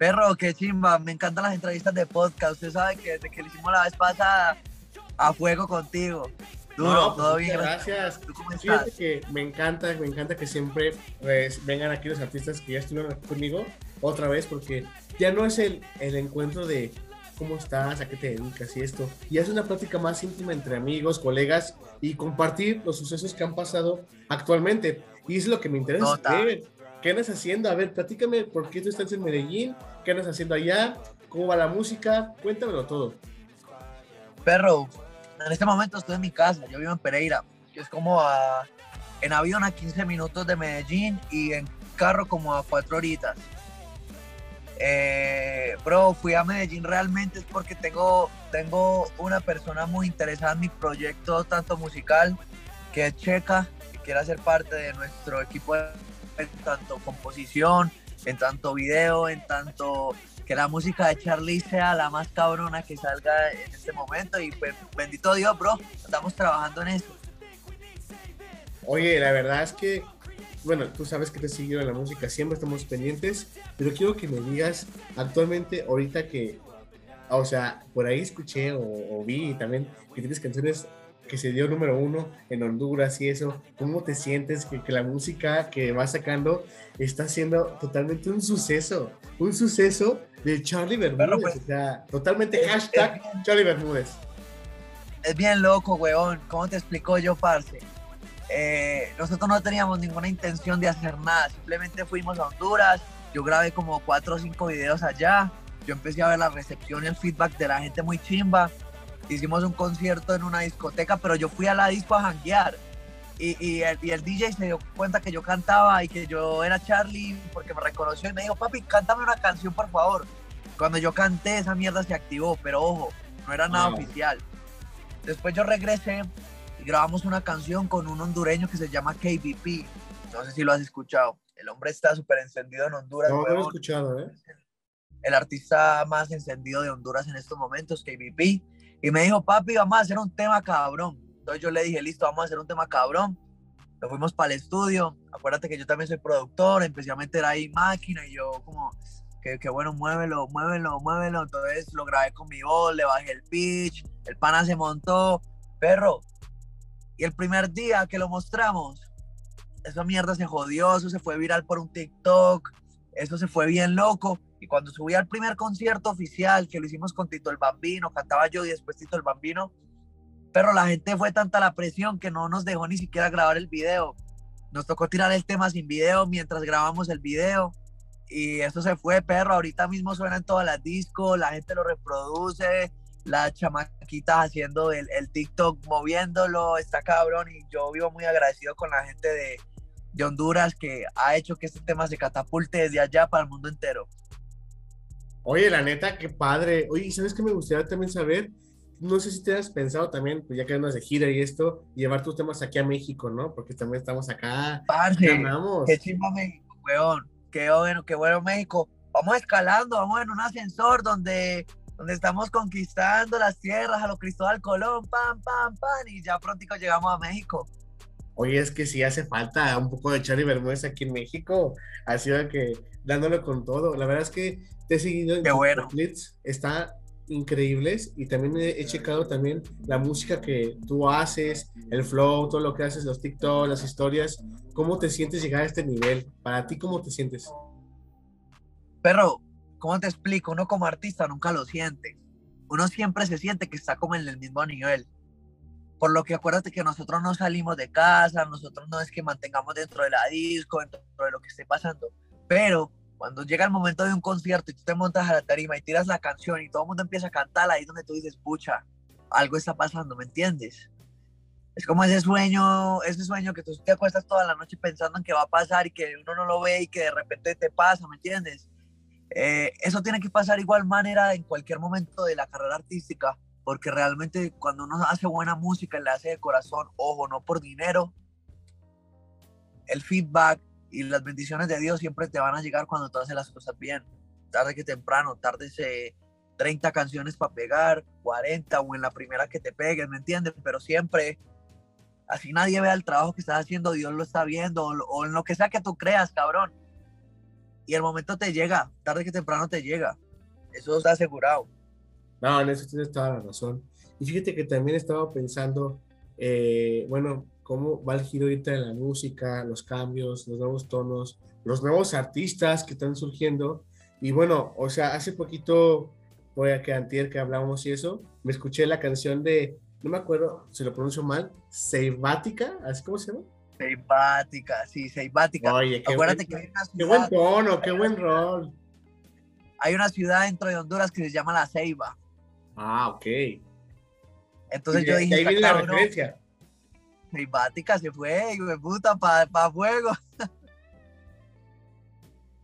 Perro, qué chimba, me encantan las entrevistas de podcast. Usted sabe que desde que lo hicimos la vez pasada, a fuego contigo. Duro, No, todo bien. Gracias. ¿Tú cómo Fíjate que me encanta, me encanta que siempre pues, vengan aquí los artistas que ya estuvieron aquí conmigo otra vez, porque ya no es el, el encuentro de cómo estás, a qué te dedicas y esto. Ya es una plática más íntima entre amigos, colegas y compartir los sucesos que han pasado actualmente. Y es lo que me interesa. ¿Qué andas haciendo? A ver, platícame por qué tú estás en Medellín, qué andas haciendo allá, cómo va la música, cuéntamelo todo. Perro, en este momento estoy en mi casa, yo vivo en Pereira, que es como a, en avión a 15 minutos de Medellín y en carro como a 4 horitas. Eh, bro, fui a Medellín realmente es porque tengo, tengo una persona muy interesada en mi proyecto, tanto musical, que es Checa, que quiere hacer parte de nuestro equipo en tanto composición, en tanto video, en tanto que la música de Charlie sea la más cabrona que salga en este momento y pues bendito Dios, bro, estamos trabajando en eso. Oye, la verdad es que, bueno, tú sabes que te sigo en la música, siempre estamos pendientes, pero quiero que me digas actualmente, ahorita que, o sea, por ahí escuché o, o vi también que tienes canciones que se dio número uno en Honduras y eso, ¿cómo te sientes que, que la música que vas sacando está siendo totalmente un suceso? Un suceso de Charlie Bermúdez, pues, o sea, totalmente es- hashtag Charlie Bermúdez. Es bien loco, weón, ¿cómo te explico yo, parce? Eh, nosotros no teníamos ninguna intención de hacer nada, simplemente fuimos a Honduras, yo grabé como cuatro o cinco videos allá, yo empecé a ver la recepción y el feedback de la gente muy chimba, hicimos un concierto en una discoteca, pero yo fui a la disco a janguear. Y, y el, y el DJ se dio cuenta que yo cantaba y que yo era Charlie porque me reconoció y me dijo, papi, cántame una canción, por favor. Cuando yo canté, esa mierda se activó, pero ojo, no era nada oficial. Después yo regresé y grabamos una canción con un hondureño que se llama KBP. No sé si lo has escuchado. El hombre está súper encendido en Honduras. No, no lo he escuchado, ¿eh? el artista más encendido de Honduras en estos momentos, KBP, y me dijo, papi, vamos a hacer un tema cabrón. Entonces yo le dije, listo, vamos a hacer un tema cabrón. Nos fuimos para el estudio. Acuérdate que yo también soy productor, empecé a meter ahí máquina y yo como, que, que bueno, muévelo, muévelo, muévelo. Entonces lo grabé con mi voz, le bajé el pitch, el pana se montó, perro. Y el primer día que lo mostramos, esa mierda se jodió, eso se fue viral por un TikTok, eso se fue bien loco. Y cuando subí al primer concierto oficial, que lo hicimos con Tito el Bambino, cantaba yo y después Tito el Bambino, pero la gente fue tanta la presión que no nos dejó ni siquiera grabar el video. Nos tocó tirar el tema sin video mientras grabamos el video. Y eso se fue, perro. Ahorita mismo suena en todas las discos, la gente lo reproduce, las chamaquitas haciendo el, TikTok moviéndolo, está cabrón. Y yo vivo muy agradecido con la gente de, de Honduras que ha hecho que este tema se catapulte desde allá para el mundo entero. Oye, la neta, qué padre. Oye, ¿y ¿sabes qué me gustaría también saber? No sé si te has pensado también, pues ya que andas de gira y esto, llevar tus temas aquí a México, ¿no? Porque también estamos acá. Parce, qué chimba México, weón. Qué bueno, qué bueno México. Vamos escalando, vamos en un ascensor donde, donde estamos conquistando las tierras a lo Cristóbal Colón, pam, pam, pam, y ya prontico llegamos a México. Oye, es que sí hace falta un poco de Charlie Bermúdez aquí en México. Ha sido que dándolo con todo. La verdad es que te he seguido en Qué bueno. está increíbles y también he, he checado también la música que tú haces, el flow, todo lo que haces, los TikTok, las historias. ¿Cómo te sientes llegar a este nivel? Para ti, ¿cómo te sientes? Pero, ¿cómo te explico? Uno como artista nunca lo siente. Uno siempre se siente que está como en el mismo nivel. Por lo que acuérdate que nosotros no salimos de casa, nosotros no es que mantengamos dentro de la disco, dentro de lo que esté pasando. Pero cuando llega el momento de un concierto y tú te montas a la tarima y tiras la canción y todo el mundo empieza a cantar, ahí es donde tú dices, pucha, algo está pasando, ¿me entiendes? Es como ese sueño, ese sueño que tú te acuestas toda la noche pensando en que va a pasar y que uno no lo ve y que de repente te pasa, ¿me entiendes? Eh, eso tiene que pasar igual manera en cualquier momento de la carrera artística, porque realmente cuando uno hace buena música le hace de corazón, ojo, no por dinero, el feedback y las bendiciones de Dios siempre te van a llegar cuando tú haces las cosas bien. Tarde que temprano, tarde se 30 canciones para pegar, 40 o en la primera que te pegues, ¿me entiendes? Pero siempre, así nadie vea el trabajo que estás haciendo, Dios lo está viendo, o, o en lo que sea que tú creas, cabrón. Y el momento te llega, tarde que temprano te llega. Eso está asegurado. No, en eso tienes toda la razón. Y fíjate que también estaba pensando, eh, bueno, cómo va el giro ahorita de la música, los cambios, los nuevos tonos, los nuevos artistas que están surgiendo. Y bueno, o sea, hace poquito, voy a que antier que hablábamos y eso, me escuché la canción de, no me acuerdo, si lo pronuncio mal, Seibática, ¿así cómo se llama? Seibática, sí, Seibática. Oye, qué, Acuérdate buen, que hay una qué buen tono, qué buen rol. hay una ciudad dentro de Honduras que se llama La Ceiba. Ah, ok. Entonces Y yo dije, ahí "Está viene la cabrón, referencia. Seibática se fue, hijo de puta, para pa fuego.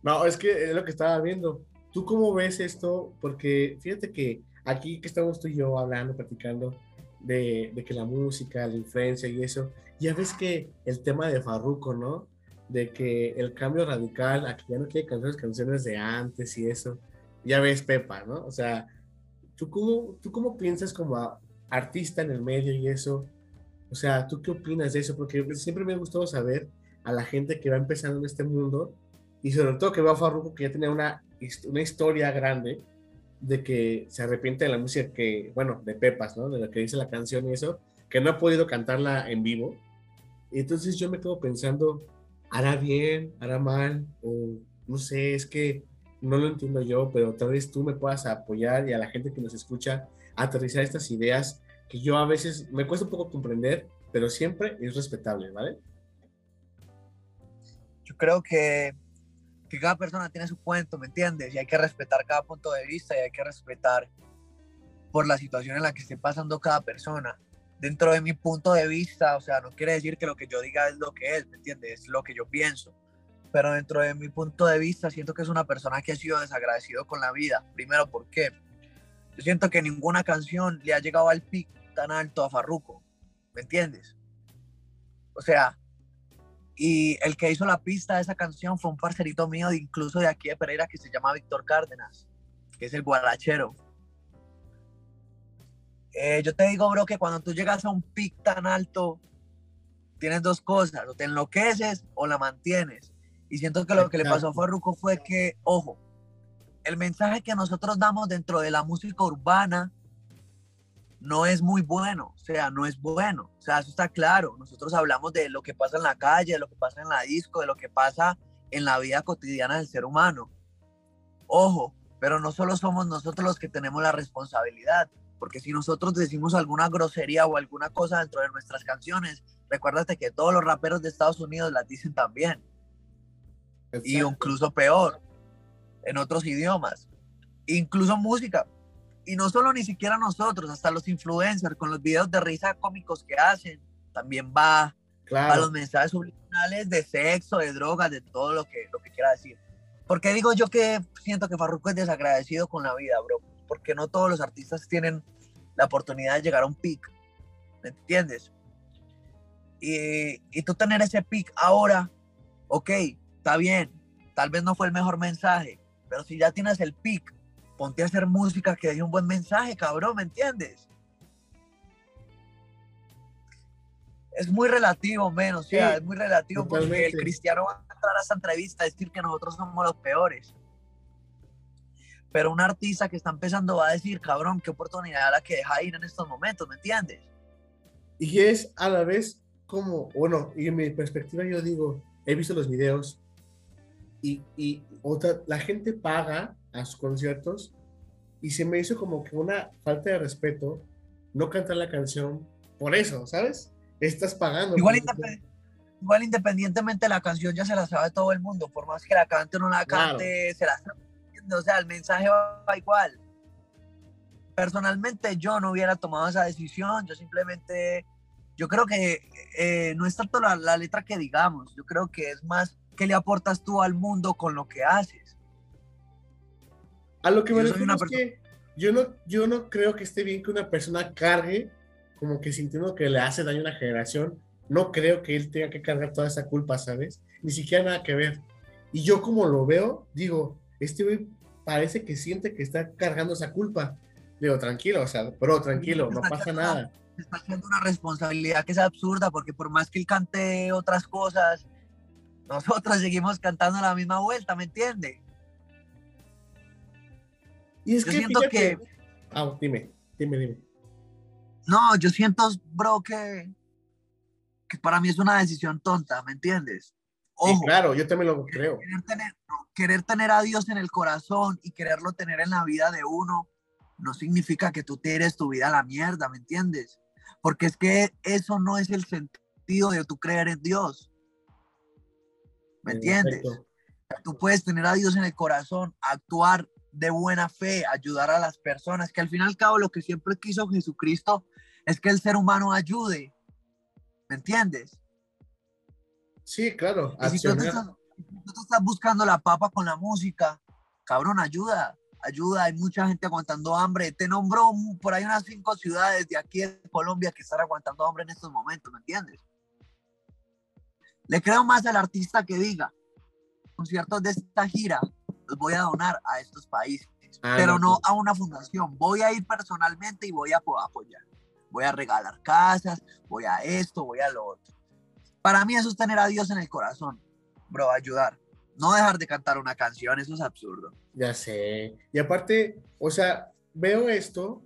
No, es que es lo que estaba viendo. ¿Tú cómo ves esto? Porque fíjate que aquí que estamos tú y yo hablando, platicando de, de que la música, la influencia y eso, ya ves que el tema de Farruko, ¿no? De que el cambio radical, a que ya no quiere cantar las canciones de antes y eso. Ya ves Pepa, ¿no? O sea, ¿tú cómo, tú cómo piensas como artista en el medio y eso? O sea, ¿tú qué opinas de eso? Porque siempre me ha gustado saber a la gente que va empezando en este mundo y sobre todo que veo a Farruko que ya tenía una, una historia grande de que se arrepiente de la música que, bueno, de Pepas, ¿no? De lo que dice la canción y eso, que no ha podido cantarla en vivo. Y entonces yo me quedo pensando, ¿hará bien? ¿Hará mal? O no sé, es que no lo entiendo yo, pero tal vez tú me puedas apoyar y a la gente que nos escucha aterrizar estas ideas que yo a veces me cuesta un poco comprender, pero siempre es respetable, ¿vale? Yo creo que, que cada persona tiene su cuento, ¿me entiendes? Y hay que respetar cada punto de vista y hay que respetar por la situación en la que esté pasando cada persona. Dentro de mi punto de vista, o sea, no quiere decir que lo que yo diga es lo que es, ¿me entiendes? Es lo que yo pienso. Pero dentro de mi punto de vista, siento que es una persona que ha sido desagradecido con la vida. Primero, ¿por qué? Yo siento que ninguna canción le ha llegado al pic tan alto a Farruko, ¿me entiendes? O sea, y el que hizo la pista de esa canción fue un parcerito mío, incluso de aquí de Pereira, que se llama Víctor Cárdenas, que es el guarachero. Eh, yo te digo, bro, que cuando tú llegas a un pic tan alto, tienes dos cosas, o te enloqueces o la mantienes. Y siento que lo que le pasó a Farruko fue que, ojo, el mensaje que nosotros damos dentro de la música urbana no es muy bueno, o sea, no es bueno, o sea, eso está claro. Nosotros hablamos de lo que pasa en la calle, de lo que pasa en la disco, de lo que pasa en la vida cotidiana del ser humano. Ojo, pero no solo somos nosotros los que tenemos la responsabilidad, porque si nosotros decimos alguna grosería o alguna cosa dentro de nuestras canciones, recuérdate que todos los raperos de Estados Unidos las dicen también, y Exacto. incluso peor, en otros idiomas, incluso música. Y no solo ni siquiera nosotros, hasta los influencers con los videos de risa cómicos que hacen, también va a Claro. los mensajes subliminales de sexo, de drogas, de todo lo que, lo que quiera decir. Porque digo yo que siento que Farruko es desagradecido con la vida, bro? Porque no todos los artistas tienen la oportunidad de llegar a un pic, ¿me entiendes? Y, y tú tener ese pic ahora, ok, está bien, tal vez no fue el mejor mensaje, pero si ya tienes el pic, ponte a hacer música que dé un buen mensaje, cabrón, ¿me entiendes? Es muy relativo, menos, o sea, Sí, es muy relativo porque el totalmente. cristiano va a entrar a esta entrevista a decir que nosotros somos los peores. Pero un artista que está empezando va a decir, cabrón, qué oportunidad la que deja ir en estos momentos, ¿me entiendes? Y es a la vez como, bueno, y en mi perspectiva yo digo, he visto los videos y, y otra, la gente paga a sus conciertos y se me hizo como que una falta de respeto no cantar la canción por eso, ¿sabes? Estás pagando. Igual, independ- igual independientemente la canción ya se la sabe todo el mundo, por más que la cante o no la Claro. cante, se la sabe. O sea, el mensaje va, va igual. Personalmente yo no hubiera tomado esa decisión, yo simplemente, yo creo que eh, no es tanto la, la letra que digamos, yo creo que es más qué le aportas tú al mundo con lo que haces. A lo que me refiero es que yo no, yo no creo que esté bien que una persona cargue como que sintiendo que le hace daño a una generación. No creo que él tenga que cargar toda esa culpa, ¿sabes? Ni siquiera nada que ver. Y yo como lo veo, digo, este güey parece que siente que está cargando esa culpa. Digo, tranquilo, o sea, bro, tranquilo, no pasa nada. está haciendo una responsabilidad que es absurda, porque por más que él cante otras cosas, nosotros seguimos cantando la misma vuelta, ¿me entiende? Y es Yo que, siento fíjate- que- Ah, dime, dime, dime. No, yo siento, bro, que, que para mí es una decisión tonta, ¿me entiendes? Sí, Ojo, claro, yo también lo creo. querer, tener, querer tener a Dios en el corazón y quererlo tener en la vida de uno no significa que tú tires tu vida a la mierda, ¿me entiendes? Porque es que eso no es el sentido de tú creer en Dios. ¿Me En entiendes? Tú puedes tener a Dios en el corazón, actuar de buena fe, ayudar a las personas, que al fin y al cabo lo que siempre quiso Jesucristo es que el ser humano ayude. ¿Me entiendes? Sí, claro, Y si tú, estás, tú estás buscando la papa con la música, cabrón, ayuda, ayuda. Hay mucha gente aguantando hambre. Te nombró por ahí unas cinco ciudades de aquí de Colombia que están aguantando hambre en estos momentos, ¿me entiendes? Le creo más al artista que diga, conciertos de esta gira los voy a donar a estos países, Ah, pero no, no sí. a una fundación. Voy a ir personalmente y voy a po- apoyar. Voy a regalar casas, voy a esto, voy a lo otro. Para mí eso es tener a Dios en el corazón, bro, ayudar. No dejar de cantar una canción, eso es absurdo. Ya sé. Y aparte, o sea, veo esto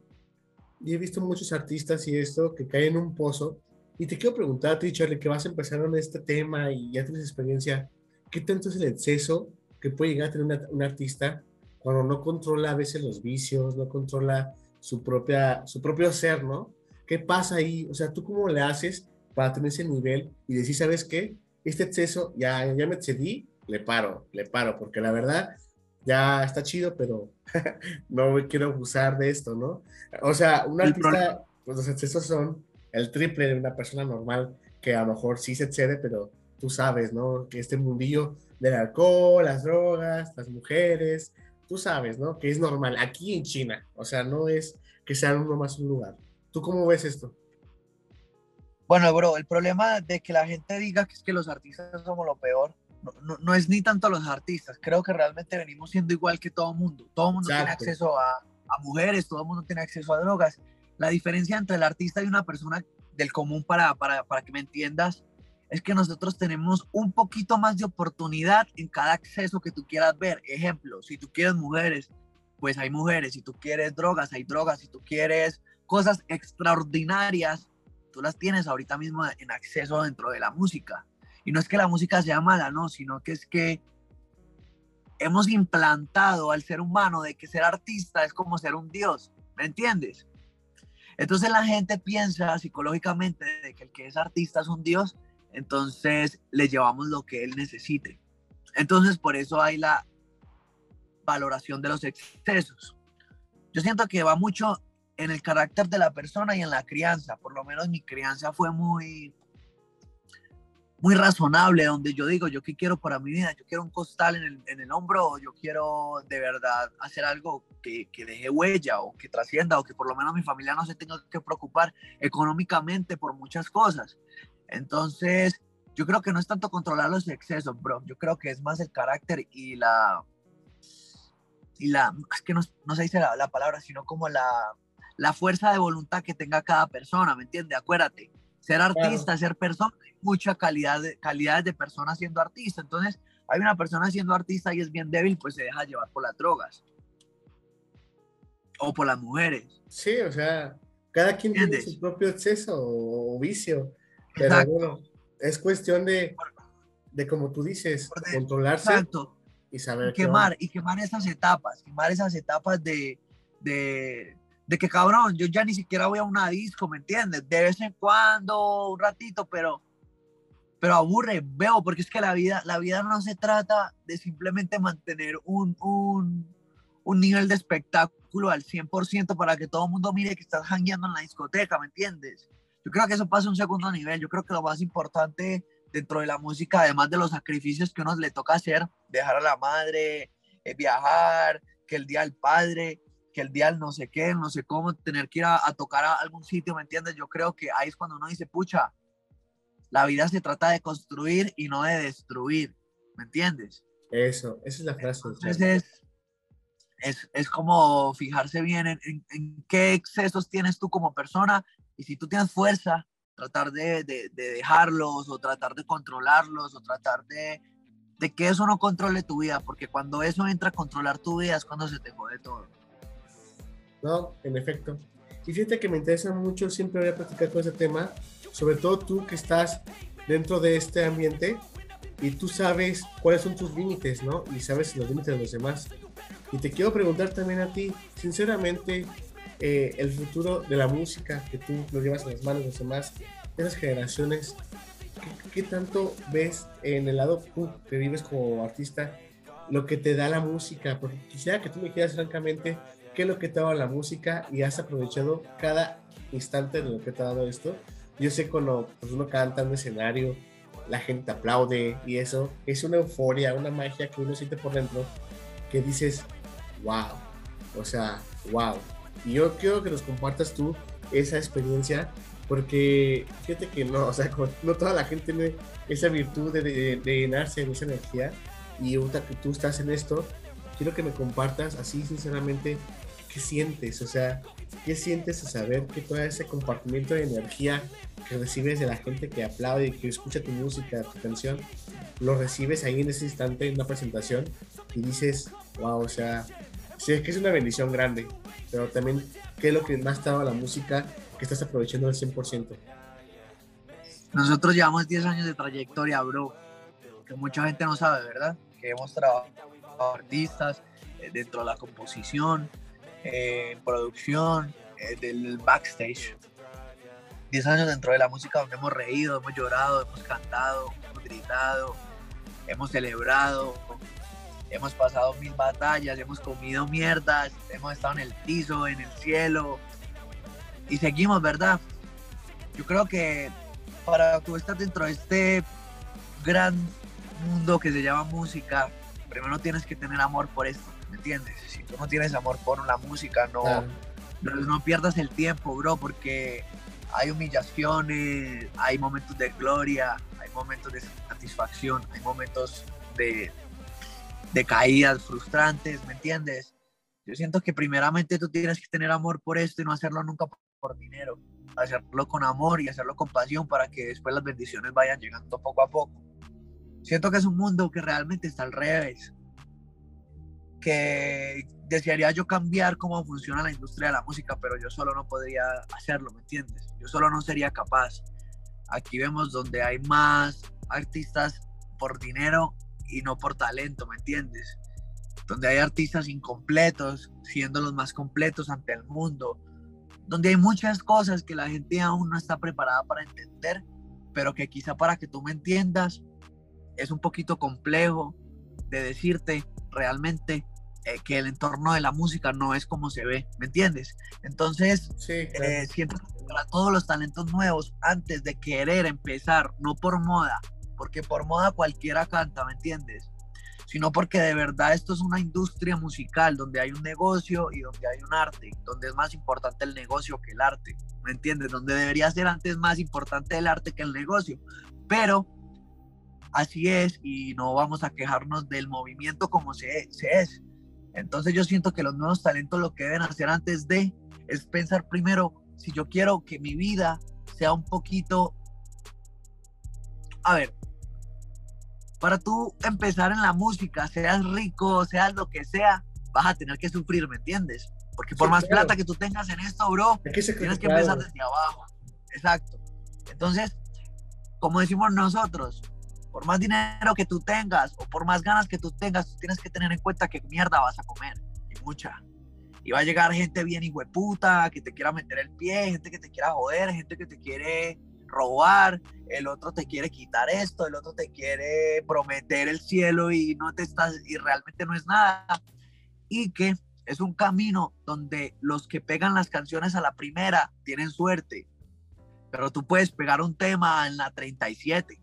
y he visto muchos artistas y esto que caen en un pozo. Y te quiero preguntar a ti, Charlie, que vas a empezar en este tema y ya tienes experiencia, ¿qué tanto es el exceso que puede llegar a tener una- un artista cuando no controla a veces los vicios, no controla su, propia, su propio ser, ¿no? ¿Qué pasa ahí? O sea, ¿tú cómo le haces para tener ese nivel y decir, ¿sabes qué? Este exceso, ya, ya me excedí, le paro, le paro, porque la verdad ya está chido, pero no me quiero abusar de esto, ¿no? O sea, un artista, pues los excesos son el triple de una persona normal que a lo mejor sí se excede, pero tú sabes, ¿no? Que este mundillo del alcohol, las drogas, las mujeres, tú sabes, ¿no? Que es normal aquí en China, o sea, no es que sea uno más un lugar. ¿Tú cómo ves esto? Bueno, bro, el problema de que la gente diga que es que los artistas somos lo peor, no, no- no es ni tanto los artistas, creo que realmente venimos siendo igual que todo mundo. Todo mundo tiene acceso a, a mujeres, todo mundo tiene acceso a drogas. La diferencia entre el artista y una persona del común, para, para, para que me entiendas, es que nosotros tenemos un poquito más de oportunidad en cada acceso que tú quieras ver. Ejemplo, si tú quieres mujeres, pues hay mujeres. Si tú quieres drogas, hay drogas. Si tú quieres cosas extraordinarias, tú las tienes ahorita mismo en acceso dentro de la música. Y no es que la música sea mala, no, sino que es que hemos implantado al ser humano de que ser artista es como ser un dios, ¿me entiendes? Entonces la gente piensa psicológicamente que el que es artista es un dios, entonces le llevamos lo que él necesite. Entonces por eso hay la valoración de los excesos. Yo siento que va mucho en el carácter de la persona y en la crianza. Por lo menos mi crianza fue muy, muy razonable, donde yo digo, yo qué quiero para mi vida, yo quiero un costal en el, en el hombro, yo quiero de verdad hacer algo que, que deje huella o que trascienda, o que por lo menos mi familia no se tenga que preocupar económicamente por muchas cosas. Entonces, yo creo que no es tanto controlar los excesos, bro. Yo creo que es más el carácter y la... Y la, es que no, no se dice la, la palabra, sino como la, la fuerza de voluntad que tenga cada persona, ¿me entiendes? Acuérdate, ser artista, ser persona, hay mucha calidad de, calidades de persona siendo artista. Entonces, hay una persona siendo artista y es bien débil, pues se deja llevar por las drogas. O por las mujeres. Sí, o sea, cada quien tiene ¿Entiendes? su propio exceso o, vicio, pero Exacto. bueno, es cuestión de, de como tú dices, de- controlarse Exacto. y saber y quemar, y quemar esas etapas, quemar esas etapas de, de, de que cabrón, yo ya ni siquiera voy a una disco, ¿me entiendes? De vez en cuando, un ratito, pero, pero aburre, veo, porque es que la vida, la vida no se trata de simplemente mantener un, un, un nivel de espectáculo al 100% para que todo el mundo mire que estás jangueando en la discoteca, ¿me entiendes? Yo creo que eso pasa a un segundo nivel, yo creo que lo más importante dentro de la música, además de los sacrificios que uno le toca hacer, dejar a la madre, eh, viajar, que el día del padre, que el día del no sé qué, no sé cómo, tener que ir a, tocar a algún sitio, ¿me entiendes? Yo creo que ahí es cuando uno dice, pucha, la vida se trata de construir y no de destruir, ¿me entiendes? Eso, esa es la frase. Entonces es, es, como fijarse bien en, en, qué excesos tienes tú como persona y si tú tienes fuerza, tratar de, de, de dejarlos o tratar de controlarlos o tratar de, de que eso no controle tu vida, porque cuando eso entra a controlar tu vida es cuando se te jode todo. No, en efecto. Y fíjate que me interesa mucho, siempre voy a platicar con ese tema, sobre todo tú que estás dentro de este ambiente y tú sabes cuáles son tus límites, ¿no? Y sabes los límites de los demás. Y te quiero preguntar también a ti, sinceramente, eh, el futuro de la música que tú lo llevas en las manos de los demás, de esas generaciones, ¿qué, tanto ves en el lado tú que vives como artista lo que te da la música? Porque quisiera que tú me dijeras francamente qué es lo que te ha dado la música y has aprovechado cada instante de lo que te ha dado esto. Yo sé cuando pues, uno canta en un escenario, la gente aplaude y eso es una euforia, una magia que uno siente por dentro que dices, wow, o sea, wow. Y yo quiero que nos compartas tú esa experiencia porque fíjate que no, o sea, no toda la gente tiene esa virtud de, de, llenarse de esa energía. Y ahorita que tú estás en esto, quiero que me compartas así sinceramente qué sientes, o sea, qué sientes a saber que todo ese compartimiento de energía que recibes de la gente que aplaude y que escucha tu música, tu canción, lo recibes ahí en ese instante en una presentación y dices, wow, o sea, sí, es que es una bendición grande, pero también, ¿qué es lo que más te ha la música que estás aprovechando al 100%? Nosotros llevamos 10 años de trayectoria, bro, que mucha gente no sabe, ¿verdad? Que hemos trabajado artistas eh, dentro de la composición, eh, en producción, eh, del backstage. 10 años dentro de la música donde hemos reído, hemos llorado, hemos cantado, hemos gritado, hemos celebrado, hemos pasado mil batallas, hemos comido mierdas, hemos estado en el piso, en el cielo, y seguimos, ¿verdad? Yo creo que para tú estar dentro de este gran mundo que se llama música, primero tienes que tener amor por esto, ¿me entiendes? Si tú no tienes amor por la música, no, no, pierdas el tiempo, bro, porque hay humillaciones, hay momentos de gloria, hay momentos de satisfacción, hay momentos de, de caídas frustrantes, ¿me entiendes? Yo siento que primeramente tú tienes que tener amor por esto y no hacerlo nunca por dinero, hacerlo con amor y hacerlo con pasión para que después las bendiciones vayan llegando poco a poco. Siento que es un mundo que realmente está al revés, que desearía yo cambiar cómo funciona la industria de la música, pero yo solo no podría hacerlo, ¿me entiendes? Yo solo no sería capaz. Aquí vemos donde hay más artistas por dinero y no por talento, ¿me entiendes? Donde hay artistas incompletos siendo los más completos ante el mundo, donde hay muchas cosas que la gente aún no está preparada para entender, pero que quizá para que tú me entiendas es un poquito complejo de decirte realmente eh, que el entorno de la música no es como se ve, ¿me entiendes? Entonces, eh, siento que para todos los talentos nuevos, antes de querer empezar, no por moda, porque por moda cualquiera canta, ¿me entiendes? sino porque de verdad esto es una industria musical donde hay un negocio y donde hay un arte, donde es más importante el negocio que el arte, ¿me entiendes? Donde debería ser antes más importante el arte que el negocio, pero así es y no vamos a quejarnos del movimiento como se, se es. Entonces yo siento que los nuevos talentos lo que deben hacer antes de es pensar primero si yo quiero que mi vida sea un poquito... A ver, para tú empezar en la música, seas rico, seas lo que sea, vas a tener que sufrir, ¿me entiendes? Porque por más plata que tú tengas en esto, bro, tienes que empezar desde abajo. Exacto. Entonces, como decimos nosotros, por más dinero que tú tengas o por más ganas que tú tengas, tú tienes que tener en cuenta que mierda vas a comer. Y mucha. Y va a llegar gente bien hueputa, que te quiera meter el pie, gente que te quiera joder, gente que te quiere robar, el otro te quiere quitar esto, el otro te quiere prometer el cielo y no te estás y realmente no es nada. Y que es un camino donde los que pegan las canciones a la primera tienen suerte, pero tú puedes pegar un tema en la 37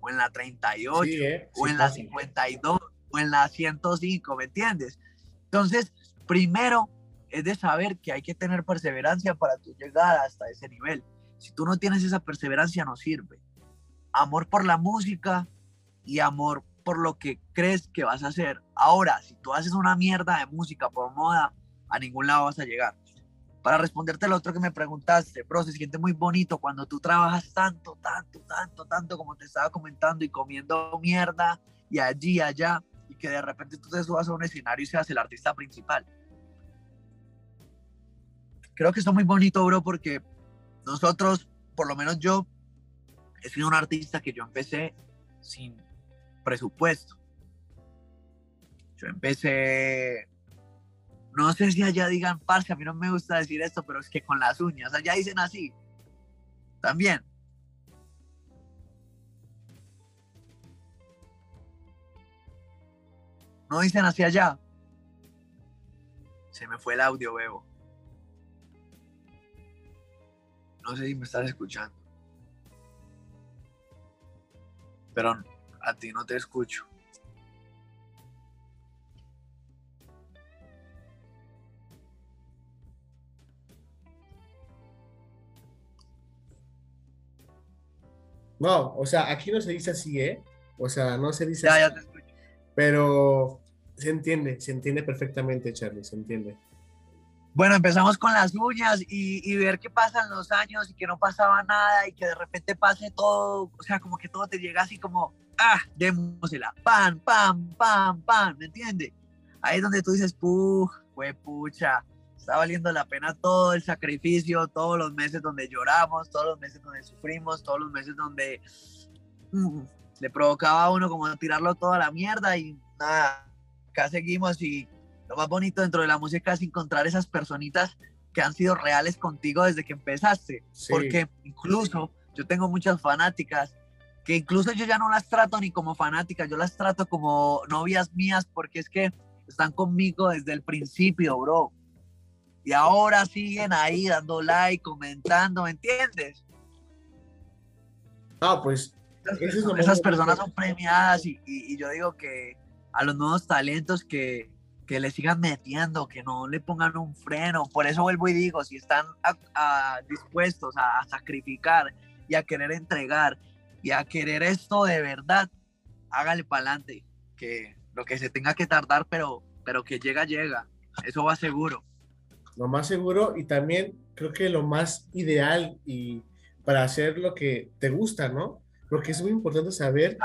o en la 38 eh, o en la 52 o en la 105, ¿me entiendes? Entonces, primero es de saber que hay que tener perseverancia para tu llegar hasta ese nivel. Si tú no tienes esa perseverancia, no sirve. Amor por la música y amor por lo que crees que vas a hacer. Ahora, si tú haces una mierda de música por moda, a ningún lado vas a llegar. Para responderte lo otro que me preguntaste, bro, se siente muy bonito cuando tú trabajas tanto, tanto, tanto, tanto, como te estaba comentando, y comiendo mierda, y allí, allá, y que de repente tú te subas a un escenario y seas el artista principal. Creo que es muy bonito, bro, porque nosotros, por lo menos yo, he sido un artista que yo empecé sin presupuesto. Yo empecé, no sé si allá digan, parce, a mí no me gusta decir esto, pero es que con las uñas, allá dicen así. También. No dicen hacia allá. Se me fue el audio, Bebo. No sé si me estás escuchando. Pero a ti no te escucho. No, o sea, aquí no se dice así, ¿eh? O sea, no se dice Ya, así. ya te escucho. Pero se entiende, se entiende perfectamente, Charlie, se entiende. Bueno, empezamos con las uñas y, y ver qué pasan los años y que no pasaba nada y que de repente pase todo, o sea, como que todo te llega así como, ah, démosela, pam, pam, pam, pam, ¿me entiendes? Ahí es donde tú dices, puh, fue pucha, está valiendo la pena todo el sacrificio, todos los meses donde lloramos, todos los meses donde sufrimos, todos los meses donde mm, le provocaba a uno como tirarlo toda la mierda y nada, acá seguimos y lo más bonito dentro de la música es encontrar esas personitas que han sido reales contigo desde que empezaste. Sí. Porque incluso yo tengo muchas fanáticas que incluso yo ya no las trato ni como fanáticas, yo las trato como novias mías porque es que están conmigo desde el principio, bro. Y ahora siguen ahí dando like, comentando, ¿me entiendes? Ah, pues es Esas personas son premiadas y, y- y yo digo que a los nuevos talentos que, que le sigan metiendo, que no le pongan un freno. Por eso vuelvo y digo, si están a- a- dispuestos a, a sacrificar y a querer entregar y a querer esto de verdad, hágale para adelante, que lo que se tenga que tardar, pero, pero que llega, llega. Eso va seguro. Lo más seguro y también creo que lo más ideal y para hacer lo que te gusta, ¿no? Porque es muy importante saber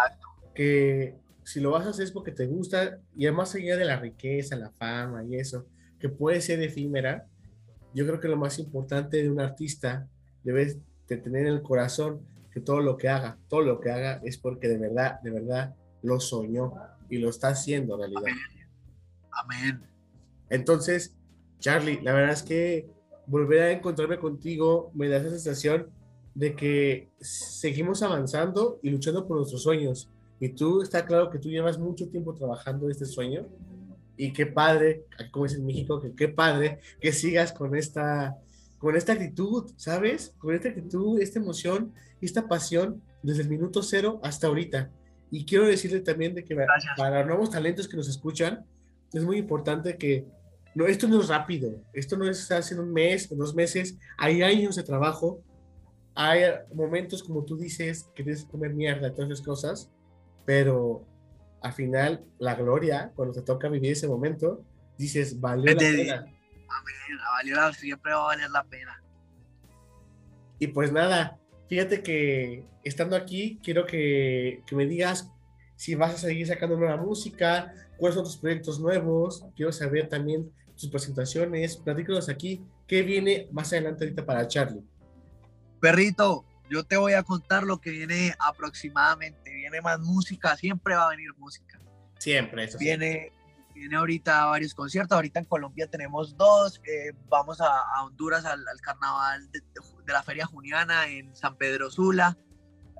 que si lo vas a hacer es porque te gusta y más allá de la riqueza, la fama y eso, que puede ser efímera, yo creo que lo más importante de un artista debes de tener en el corazón que todo lo que haga, todo lo que haga es porque de verdad, de verdad lo soñó y lo está haciendo en realidad. Amén. Entonces, Charlie, la verdad es que volver a encontrarme contigo me da esa sensación de que seguimos avanzando y luchando por nuestros sueños. Y tú, está claro que tú llevas mucho tiempo trabajando este sueño. Y qué padre, como es en México, que qué padre que sigas con esta, con esta actitud, ¿sabes? Con esta actitud, esta emoción esta pasión desde el minuto cero hasta ahorita. Y quiero decirle también de que Gracias. para nuevos talentos que nos escuchan, es muy importante que no, esto no es rápido, esto no es hace un mes, dos meses, hay años de trabajo, hay momentos como tú dices que tienes que comer mierda, todas esas cosas, pero al final la gloria, cuando te toca vivir ese momento, dices, valió la pena. Valió la- siempre va a valer la pena. Y pues nada, fíjate que estando aquí, quiero que, que me digas si vas a seguir sacando nueva música, cuáles son tus proyectos nuevos, quiero saber también tus presentaciones, platícanos aquí, qué viene más adelante ahorita para Charlie. Perrito, yo te voy a contar lo que viene aproximadamente. Viene más música, siempre va a venir música. Siempre, eso sí. Viene, viene ahorita varios conciertos. Ahorita en Colombia tenemos dos. eh, vamos a, a Honduras al, al carnaval de, de la Feria Juniana en San Pedro Sula.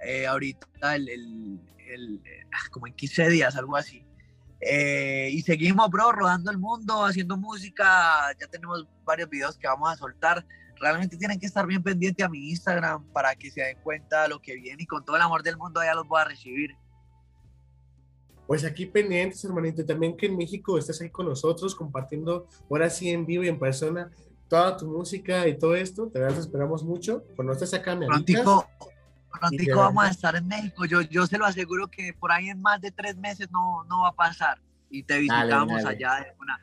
eh, ahorita el, el- el- ah, como en 15 días, algo así. Eh, y seguimos, bro, rodando el mundo, haciendo música. Ya tenemos varios videos que vamos a soltar. Realmente tienen que estar bien pendientes a mi Instagram para que se den cuenta de lo que viene y con todo el amor del mundo allá los voy a recibir. pues aquí pendientes, hermanito, y también que en México estés ahí con nosotros compartiendo ahora sí en vivo y en persona toda tu música y todo esto. Te verdad esperamos mucho. Cuando estés acá, me Prontico, vamos a estar en México. Yo, yo se lo aseguro que por ahí en más de tres meses no, no va a pasar. Y te visitamos allá de una.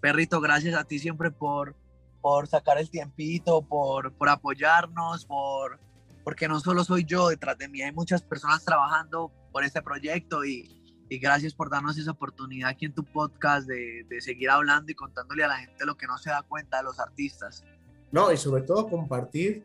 Perrito, gracias a ti siempre por, por sacar el tiempito, por, por apoyarnos, por, porque no solo soy yo, detrás de mí hay muchas personas trabajando por este proyecto y, y gracias por darnos esa oportunidad aquí en tu podcast de, de, seguir hablando y contándole a la gente lo que no se da cuenta de los artistas. No, y sobre todo compartir,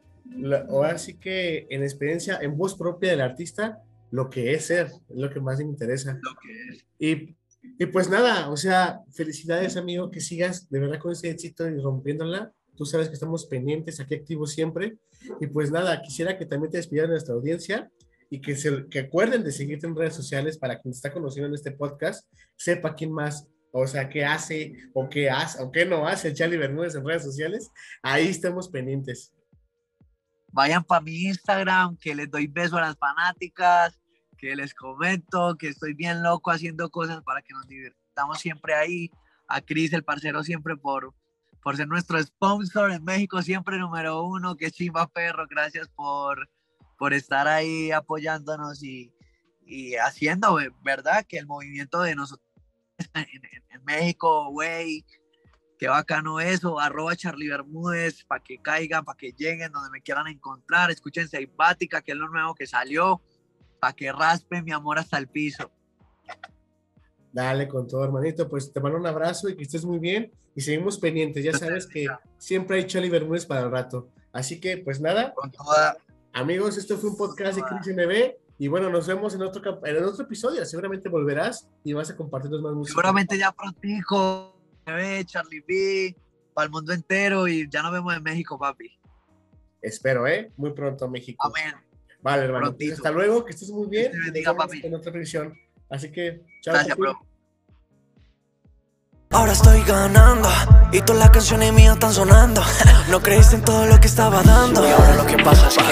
ahora sí que en experiencia, en voz propia del artista, lo que es ser, es lo que más me interesa. Lo que es. Y, y pues nada, o sea, felicidades amigo, que sigas de verdad con ese éxito y rompiéndola. Tú sabes que estamos pendientes, aquí activos siempre. Y pues nada, quisiera que también te despidas de nuestra audiencia y que, se, que acuerden de seguirte en redes sociales para quien está conociendo en este podcast sepa quién más, o sea, qué hace o qué hace o qué no hace Charlie Bermúdez en redes sociales. Ahí estamos pendientes. Vayan para mi Instagram, que les doy beso a las fanáticas, que les comento que estoy bien loco haciendo cosas para que nos divirtamos siempre ahí. A Cris, el parcero, siempre por, por ser nuestro sponsor en México, siempre número uno. Que chimba perro, gracias por por estar ahí apoyándonos y, y haciendo, ¿verdad? Que el movimiento de nosotros en, México, güey, qué bacano eso, arroba Charlie Bermúdez, para que caigan, para que lleguen donde me quieran encontrar, escuchen Seibática, que es lo nuevo que salió, para que raspen mi amor hasta el piso. Dale con todo, hermanito, pues te mando un abrazo y que estés muy bien y seguimos pendientes, ya sabes que siempre hay Charlie Bermúdez para el rato, así que pues nada. Con toda, Amigos, esto fue un podcast de Chris NB. Y bueno, nos vemos en otro, en otro episodio. Seguramente volverás y vas a compartirnos más música. Seguramente ya pronto, Charlie B, para el mundo entero y ya nos vemos en México, papi. Espero, ¿eh? Muy pronto México. Amén. Vale, hermano. hasta luego, que estés muy bien. Que te bendiga, papi. En otra edición. Así que, chao. Gracias, bro. Ahora estoy ganando y todas las canciones mías están sonando. No creíste en todo lo que estaba dando. Y ahora lo que pasa es que